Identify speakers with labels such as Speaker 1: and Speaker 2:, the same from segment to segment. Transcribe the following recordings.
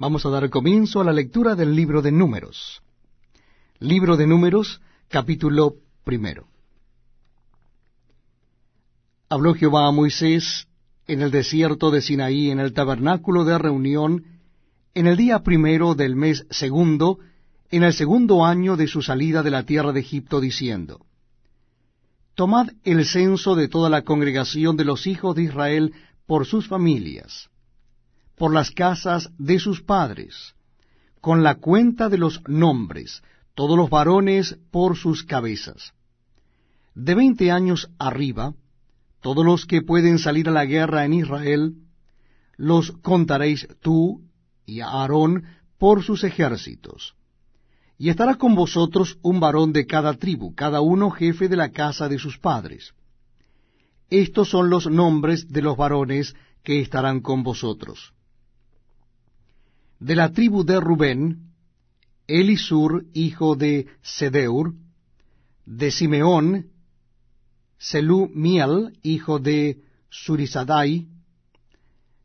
Speaker 1: Vamos a dar comienzo a la lectura del libro de Números. Libro de Números, capítulo primero. Habló Jehová a Moisés en el desierto de Sinaí, en el tabernáculo de reunión, en el día primero del mes segundo, en el segundo año de su salida de la tierra de Egipto, diciendo, Tomad el censo de toda la congregación de los hijos de Israel por sus familias por las casas de sus padres, con la cuenta de los nombres, todos los varones por sus cabezas. De veinte años arriba, todos los que pueden salir a la guerra en Israel, los contaréis tú y Aarón por sus ejércitos. Y estará con vosotros un varón de cada tribu, cada uno jefe de la casa de sus padres. Estos son los nombres de los varones que estarán con vosotros de la tribu de Rubén, Elisur, hijo de Sedeur, de Simeón, Miel, hijo de Surisadai,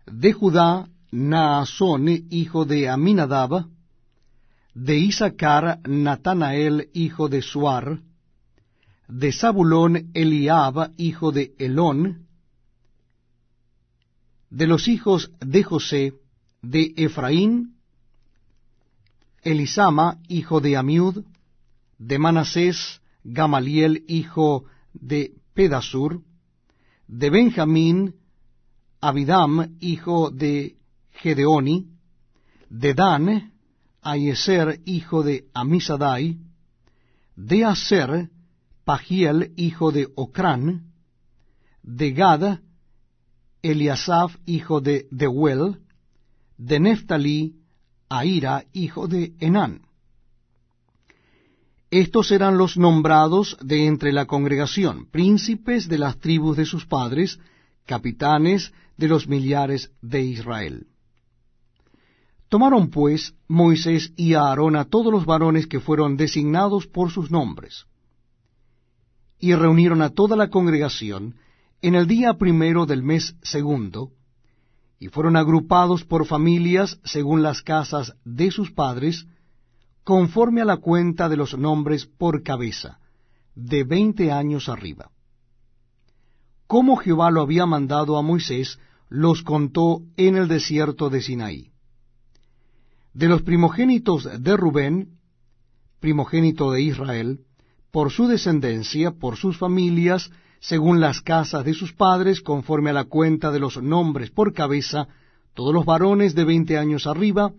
Speaker 1: de Judá, Naasón, hijo de Aminadab, de Isaacar, Natanael, hijo de Suar, de Zabulón, Eliab, hijo de Elón, de los hijos de José, de Efraín, Elisama, hijo de Amiud, de Manasés, Gamaliel, hijo de Pedasur, de Benjamín, Abidam, hijo de Gedeoni, de Dan, Ayeser, hijo de Amisadai, de Aser, Pagiel, hijo de Ocrán, de Gad, Eliasaf, hijo de Deuel, de Neftalí, Aira, hijo de Enán. Estos eran los nombrados de entre la congregación, príncipes de las tribus de sus padres, capitanes de los millares de Israel. Tomaron pues Moisés y Aarón a todos los varones que fueron designados por sus nombres, y reunieron a toda la congregación en el día primero del mes segundo, y fueron agrupados por familias según las casas de sus padres, conforme a la cuenta de los nombres por cabeza, de veinte años arriba. Como Jehová lo había mandado a Moisés, los contó en el desierto de Sinaí. De los primogénitos de Rubén, primogénito de Israel, por su descendencia, por sus familias, según las casas de sus padres, conforme a la cuenta de los nombres por cabeza, todos los varones de veinte años arriba,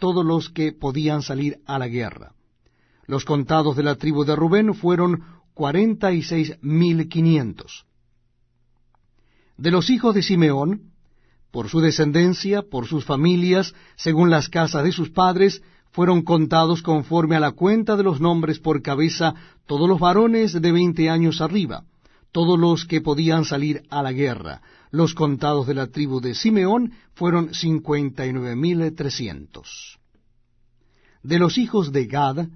Speaker 1: todos los que podían salir a la guerra. Los contados de la tribu de Rubén fueron cuarenta y seis mil quinientos. De los hijos de Simeón, por su descendencia, por sus familias, según las casas de sus padres, fueron contados conforme a la cuenta de los nombres por cabeza todos los varones de veinte años arriba, todos los que podían salir a la guerra. Los contados de la tribu de Simeón fueron cincuenta y nueve mil trescientos. De los hijos de Gad,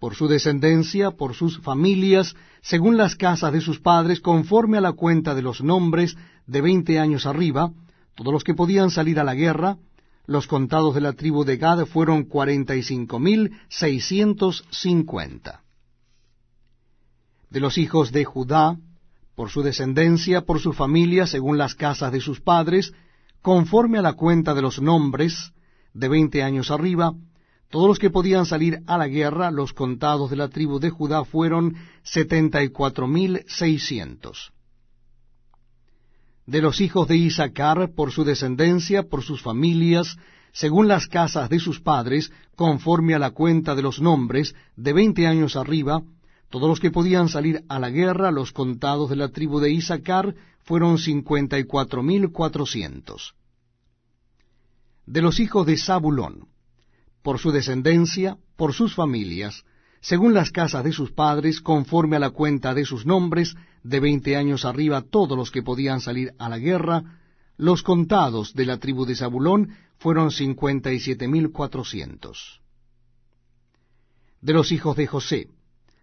Speaker 1: por su descendencia, por sus familias, según las casas de sus padres, conforme a la cuenta de los nombres de veinte años arriba, todos los que podían salir a la guerra, los contados de la tribu de Gad fueron cuarenta y cinco mil seiscientos cincuenta. De los hijos de Judá, por su descendencia, por su familia, según las casas de sus padres, conforme a la cuenta de los nombres, de veinte años arriba, todos los que podían salir a la guerra, los contados de la tribu de Judá fueron setenta y cuatro mil seiscientos. De los hijos de Isaacar, por su descendencia, por sus familias, según las casas de sus padres, conforme a la cuenta de los nombres, de veinte años arriba, todos los que podían salir a la guerra, los contados de la tribu de Isaacar, fueron cincuenta y cuatro mil cuatrocientos. De los hijos de Zabulón, por su descendencia, por sus familias, según las casas de sus padres, conforme a la cuenta de sus nombres, de veinte años arriba, todos los que podían salir a la guerra, los contados de la tribu de Zabulón fueron cincuenta y siete mil cuatrocientos. De los hijos de José,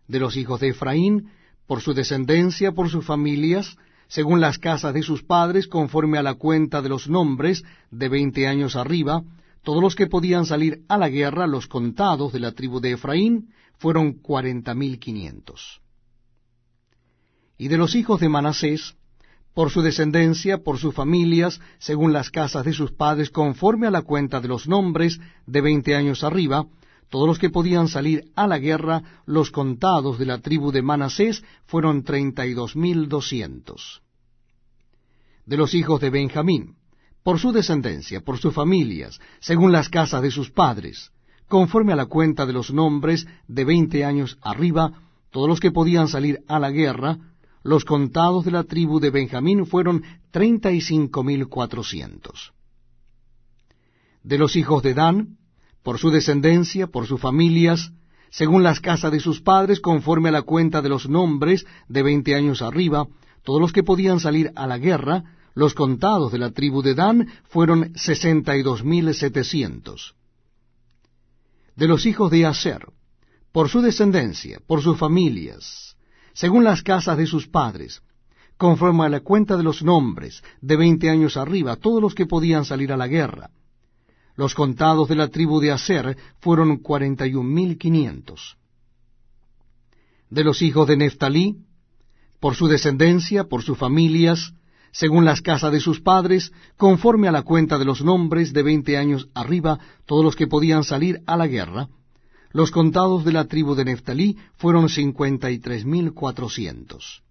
Speaker 1: de los hijos de Efraín, por su descendencia, por sus familias, según las casas de sus padres, conforme a la cuenta de los nombres, de veinte años arriba, todos los que podían salir a la guerra, los contados de la tribu de Efraín, fueron cuarenta mil quinientos. Y de los hijos de Manasés, por su descendencia, por sus familias, según las casas de sus padres, conforme a la cuenta de los nombres de veinte años arriba, todos los que podían salir a la guerra, los contados de la tribu de Manasés, fueron treinta y dos mil doscientos. De los hijos de Benjamín, por su descendencia, por sus familias, según las casas de sus padres, conforme a la cuenta de los nombres de veinte años arriba, todos los que podían salir a la guerra, los contados de la tribu de Benjamín fueron treinta y cinco mil cuatrocientos. De los hijos de Dan, por su descendencia, por sus familias, según las casas de sus padres, conforme a la cuenta de los nombres de veinte años arriba, todos los que podían salir a la guerra, los contados de la tribu de Dan fueron sesenta y dos mil setecientos. De los hijos de Aser, por su descendencia, por sus familias, según las casas de sus padres, conforme a la cuenta de los nombres, de veinte años arriba, todos los que podían salir a la guerra. Los contados de la tribu de Aser fueron cuarenta y un mil quinientos. De los hijos de Neftalí, por su descendencia, por sus familias, según las casas de sus padres, conforme a la cuenta de los nombres, de veinte años arriba, todos los que podían salir a la guerra, los contados de la tribu de Neftalí fueron cincuenta y tres mil cuatrocientos.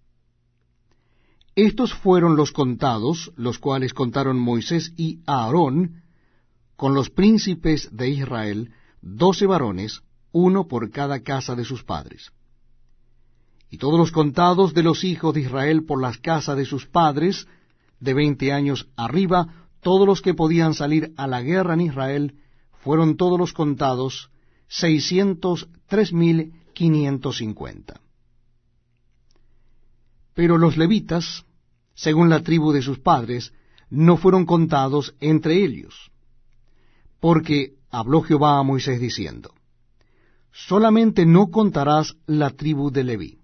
Speaker 1: Estos fueron los contados, los cuales contaron Moisés y Aarón, con los príncipes de Israel, doce varones, uno por cada casa de sus padres. Y todos los contados de los hijos de Israel por las casas de sus padres, de veinte años arriba, todos los que podían salir a la guerra en Israel, fueron todos los contados, seiscientos tres mil quinientos cincuenta. Pero los levitas, según la tribu de sus padres, no fueron contados entre ellos, porque habló Jehová a Moisés diciendo, Solamente no contarás la tribu de Leví,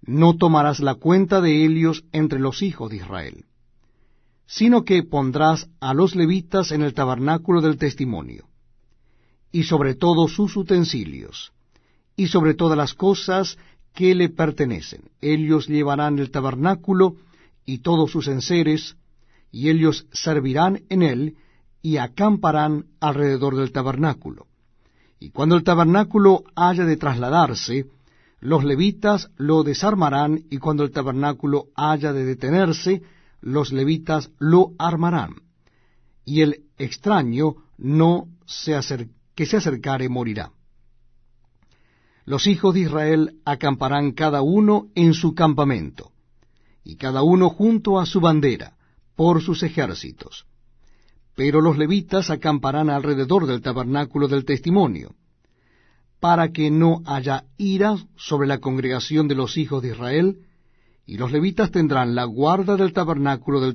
Speaker 1: no tomarás la cuenta de ellos entre los hijos de Israel, sino que pondrás a los levitas en el tabernáculo del testimonio y sobre todos sus utensilios, y sobre todas las cosas que le pertenecen. Ellos llevarán el tabernáculo y todos sus enseres, y ellos servirán en él, y acamparán alrededor del tabernáculo. Y cuando el tabernáculo haya de trasladarse, los levitas lo desarmarán, y cuando el tabernáculo haya de detenerse, los levitas lo armarán. Y el extraño no se que se acercare morirá. Los hijos de Israel acamparán cada uno en su campamento, y cada uno junto a su bandera, por sus ejércitos. Pero los levitas acamparán alrededor del tabernáculo del testimonio, para que no haya ira sobre la congregación de los hijos de Israel, y los levitas tendrán la guarda del tabernáculo del